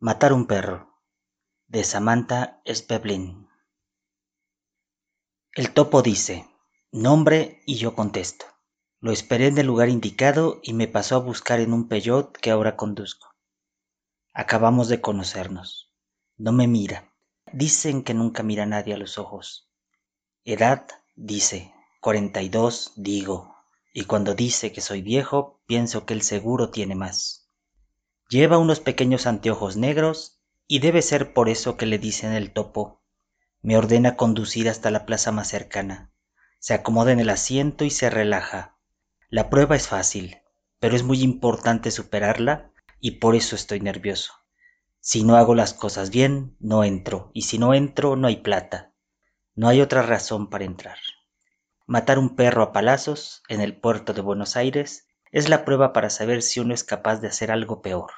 Matar un perro de Samantha Speblin. El topo dice, nombre y yo contesto. Lo esperé en el lugar indicado y me pasó a buscar en un peyot que ahora conduzco. Acabamos de conocernos. No me mira. Dicen que nunca mira a nadie a los ojos. Edad, dice, 42, digo. Y cuando dice que soy viejo, pienso que el seguro tiene más. Lleva unos pequeños anteojos negros y debe ser por eso que le dicen el topo. Me ordena conducir hasta la plaza más cercana. Se acomoda en el asiento y se relaja. La prueba es fácil, pero es muy importante superarla y por eso estoy nervioso. Si no hago las cosas bien, no entro, y si no entro, no hay plata. No hay otra razón para entrar. Matar un perro a palazos en el puerto de Buenos Aires es la prueba para saber si uno es capaz de hacer algo peor.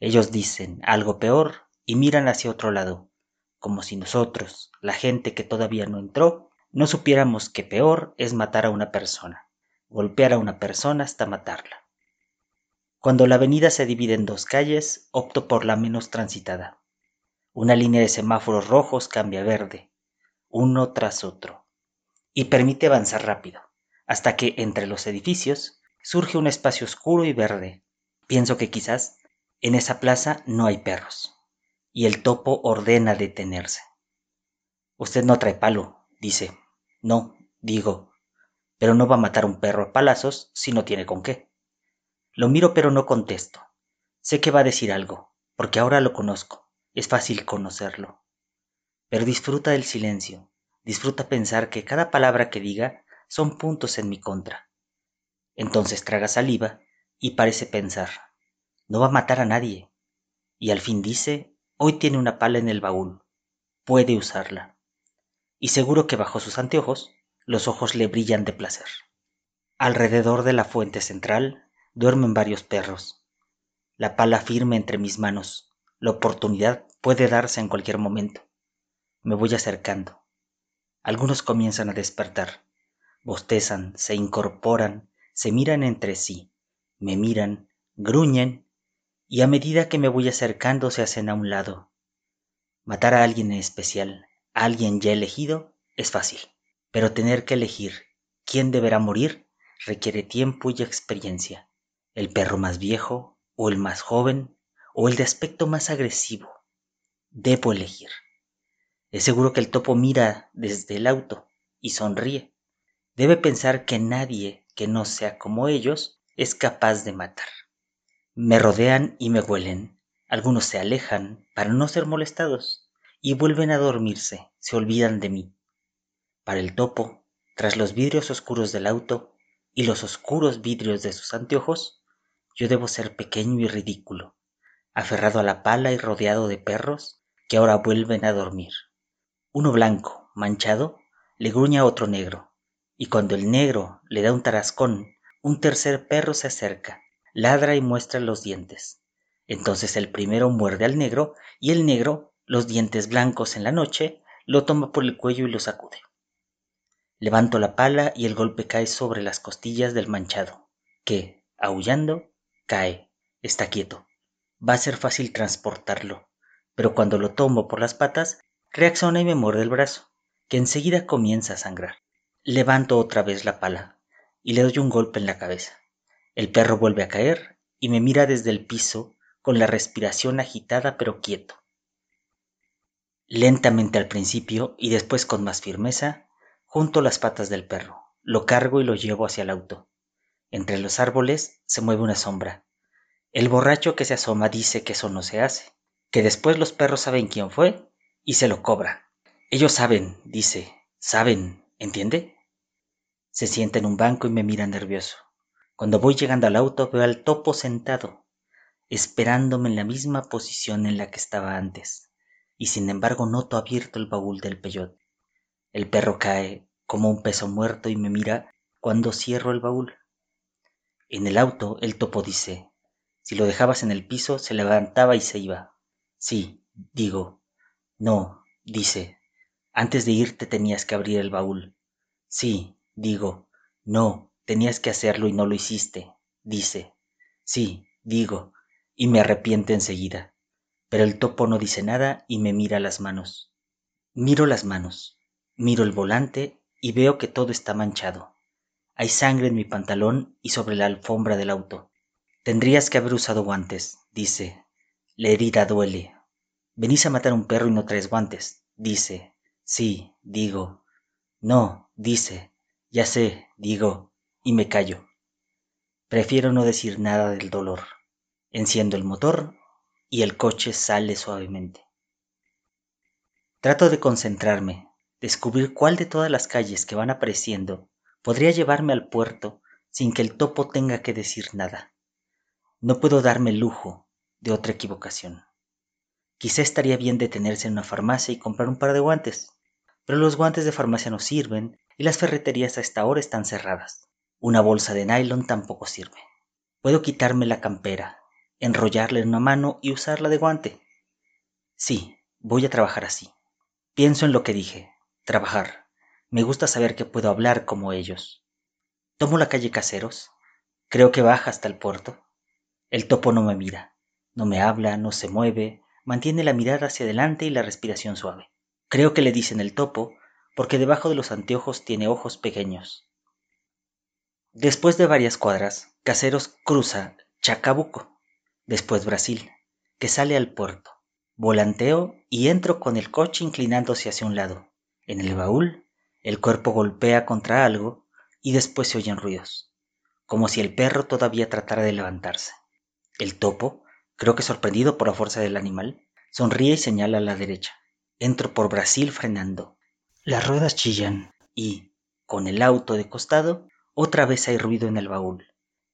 Ellos dicen algo peor y miran hacia otro lado, como si nosotros, la gente que todavía no entró, no supiéramos que peor es matar a una persona, golpear a una persona hasta matarla. Cuando la avenida se divide en dos calles, opto por la menos transitada. Una línea de semáforos rojos cambia a verde, uno tras otro, y permite avanzar rápido, hasta que entre los edificios surge un espacio oscuro y verde. Pienso que quizás en esa plaza no hay perros, y el topo ordena detenerse. Usted no trae palo, dice. No, digo, pero no va a matar un perro a palazos si no tiene con qué. Lo miro pero no contesto. Sé que va a decir algo, porque ahora lo conozco, es fácil conocerlo. Pero disfruta del silencio, disfruta pensar que cada palabra que diga son puntos en mi contra. Entonces traga saliva y parece pensar, no va a matar a nadie. Y al fin dice, hoy tiene una pala en el baúl, puede usarla. Y seguro que bajo sus anteojos los ojos le brillan de placer. Alrededor de la fuente central duermen varios perros. La pala firme entre mis manos. La oportunidad puede darse en cualquier momento. Me voy acercando. Algunos comienzan a despertar. Bostezan, se incorporan, se miran entre sí, me miran, gruñen, y a medida que me voy acercando se hacen a un lado. Matar a alguien en especial, alguien ya elegido, es fácil, pero tener que elegir quién deberá morir requiere tiempo y experiencia. El perro más viejo, o el más joven, o el de aspecto más agresivo. Debo elegir. Es seguro que el topo mira desde el auto y sonríe. Debe pensar que nadie que no sea como ellos es capaz de matar. Me rodean y me huelen. Algunos se alejan para no ser molestados y vuelven a dormirse, se olvidan de mí. Para el topo, tras los vidrios oscuros del auto y los oscuros vidrios de sus anteojos, yo debo ser pequeño y ridículo, aferrado a la pala y rodeado de perros que ahora vuelven a dormir. Uno blanco, manchado, le gruña a otro negro, y cuando el negro le da un tarascón, un tercer perro se acerca, ladra y muestra los dientes. Entonces el primero muerde al negro y el negro, los dientes blancos en la noche, lo toma por el cuello y lo sacude. Levanto la pala y el golpe cae sobre las costillas del manchado, que, aullando, cae, está quieto. Va a ser fácil transportarlo, pero cuando lo tomo por las patas, reacciona y me muerde el brazo, que enseguida comienza a sangrar. Levanto otra vez la pala y le doy un golpe en la cabeza. El perro vuelve a caer y me mira desde el piso con la respiración agitada pero quieto. Lentamente al principio y después con más firmeza, junto las patas del perro, lo cargo y lo llevo hacia el auto. Entre los árboles se mueve una sombra. El borracho que se asoma dice que eso no se hace, que después los perros saben quién fue y se lo cobra. Ellos saben, dice, saben, ¿Entiende? Se sienta en un banco y me mira nervioso. Cuando voy llegando al auto veo al topo sentado, esperándome en la misma posición en la que estaba antes, y sin embargo noto abierto el baúl del peyot. El perro cae, como un peso muerto y me mira cuando cierro el baúl. En el auto el topo dice, si lo dejabas en el piso se levantaba y se iba. Sí, digo. No, dice, antes de irte tenías que abrir el baúl. Sí, digo. No, tenías que hacerlo y no lo hiciste, dice. Sí, digo, y me arrepiento enseguida. Pero el topo no dice nada y me mira las manos. Miro las manos, miro el volante y veo que todo está manchado. Hay sangre en mi pantalón y sobre la alfombra del auto. Tendrías que haber usado guantes, dice. La herida duele. Venís a matar a un perro y no traes guantes, dice. Sí, digo. No, dice. Ya sé, digo, y me callo. Prefiero no decir nada del dolor. Enciendo el motor y el coche sale suavemente. Trato de concentrarme, descubrir cuál de todas las calles que van apareciendo podría llevarme al puerto sin que el topo tenga que decir nada. No puedo darme el lujo de otra equivocación. Quizá estaría bien detenerse en una farmacia y comprar un par de guantes, pero los guantes de farmacia no sirven y las ferreterías a esta hora están cerradas. Una bolsa de nylon tampoco sirve. Puedo quitarme la campera, enrollarla en una mano y usarla de guante. Sí, voy a trabajar así. Pienso en lo que dije, trabajar. Me gusta saber que puedo hablar como ellos. Tomo la calle Caseros. Creo que baja hasta el puerto. El topo no me mira, no me habla, no se mueve, mantiene la mirada hacia adelante y la respiración suave. Creo que le dicen el topo porque debajo de los anteojos tiene ojos pequeños. Después de varias cuadras, Caseros cruza Chacabuco, después Brasil, que sale al puerto. Volanteo y entro con el coche inclinándose hacia un lado. En el baúl, el cuerpo golpea contra algo y después se oyen ruidos, como si el perro todavía tratara de levantarse. El topo, creo que sorprendido por la fuerza del animal, sonríe y señala a la derecha. Entro por Brasil frenando. Las ruedas chillan y, con el auto de costado, otra vez hay ruido en el baúl.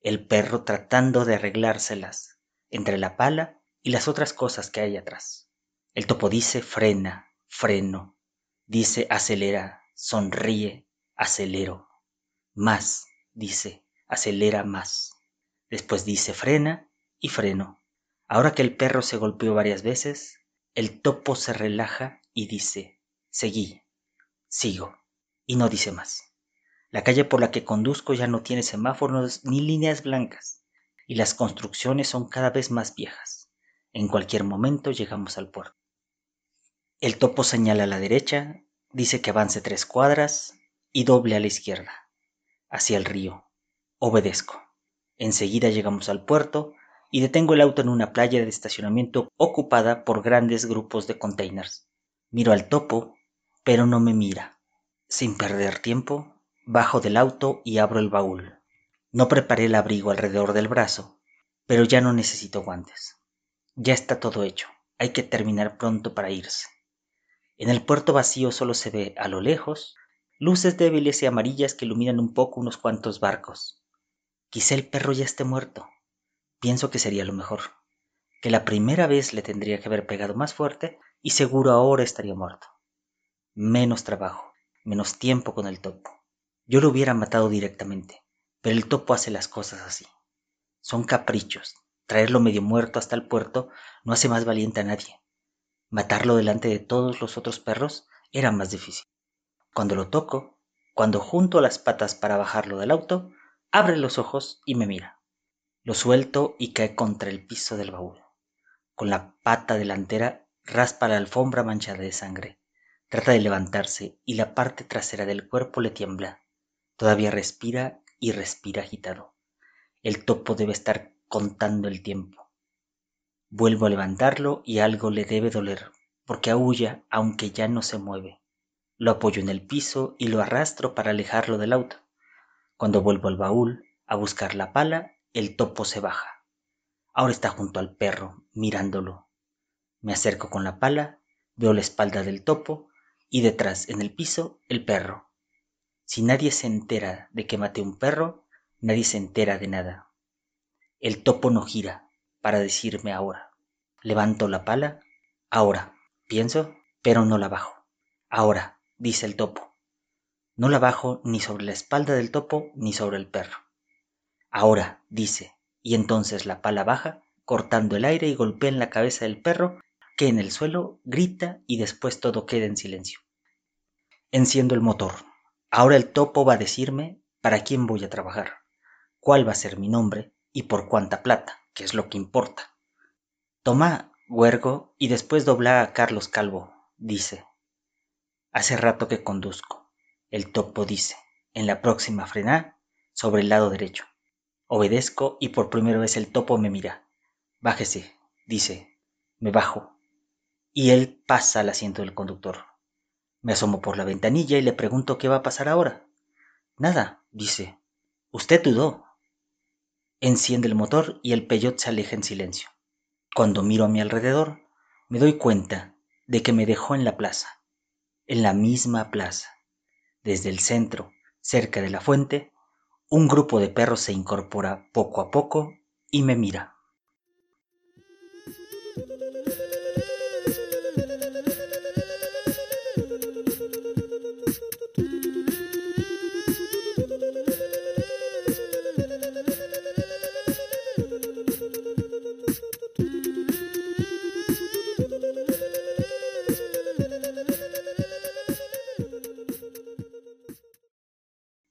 El perro tratando de arreglárselas entre la pala y las otras cosas que hay atrás. El topo dice frena, freno, dice acelera, sonríe, acelero. Más, dice, acelera más. Después dice frena y freno. Ahora que el perro se golpeó varias veces, el topo se relaja y dice, seguí, sigo, y no dice más. La calle por la que conduzco ya no tiene semáforos ni líneas blancas y las construcciones son cada vez más viejas. En cualquier momento llegamos al puerto. El topo señala a la derecha, dice que avance tres cuadras y doble a la izquierda, hacia el río. Obedezco. Enseguida llegamos al puerto y detengo el auto en una playa de estacionamiento ocupada por grandes grupos de containers. Miro al topo, pero no me mira. Sin perder tiempo, bajo del auto y abro el baúl. No preparé el abrigo alrededor del brazo, pero ya no necesito guantes. Ya está todo hecho. Hay que terminar pronto para irse. En el puerto vacío solo se ve, a lo lejos, luces débiles y amarillas que iluminan un poco unos cuantos barcos. Quizá el perro ya esté muerto. Pienso que sería lo mejor. Que la primera vez le tendría que haber pegado más fuerte y seguro ahora estaría muerto. Menos trabajo, menos tiempo con el topo. Yo lo hubiera matado directamente. Pero el topo hace las cosas así. Son caprichos. Traerlo medio muerto hasta el puerto no hace más valiente a nadie. Matarlo delante de todos los otros perros era más difícil. Cuando lo toco, cuando junto las patas para bajarlo del auto, abre los ojos y me mira. Lo suelto y cae contra el piso del baúl. Con la pata delantera raspa la alfombra manchada de sangre. Trata de levantarse y la parte trasera del cuerpo le tiembla. Todavía respira y respira agitado. El topo debe estar contando el tiempo. Vuelvo a levantarlo y algo le debe doler, porque aúlla aunque ya no se mueve. Lo apoyo en el piso y lo arrastro para alejarlo del auto. Cuando vuelvo al baúl a buscar la pala, el topo se baja. Ahora está junto al perro, mirándolo. Me acerco con la pala, veo la espalda del topo y detrás, en el piso, el perro. Si nadie se entera de que maté un perro, nadie se entera de nada. El topo no gira para decirme ahora. Levanto la pala, ahora, pienso, pero no la bajo. Ahora, dice el topo. No la bajo ni sobre la espalda del topo ni sobre el perro. Ahora, dice, y entonces la pala baja, cortando el aire y golpea en la cabeza del perro, que en el suelo grita y después todo queda en silencio. Enciendo el motor. Ahora el topo va a decirme para quién voy a trabajar, cuál va a ser mi nombre y por cuánta plata, que es lo que importa. Toma, huergo, y después dobla a Carlos Calvo, dice. Hace rato que conduzco. El topo dice, en la próxima frená, sobre el lado derecho. Obedezco y por primera vez el topo me mira. Bájese, dice. Me bajo. Y él pasa al asiento del conductor. Me asomo por la ventanilla y le pregunto qué va a pasar ahora. Nada, dice. Usted dudó. Enciende el motor y el peyot se aleja en silencio. Cuando miro a mi alrededor, me doy cuenta de que me dejó en la plaza, en la misma plaza. Desde el centro, cerca de la fuente, un grupo de perros se incorpora poco a poco y me mira.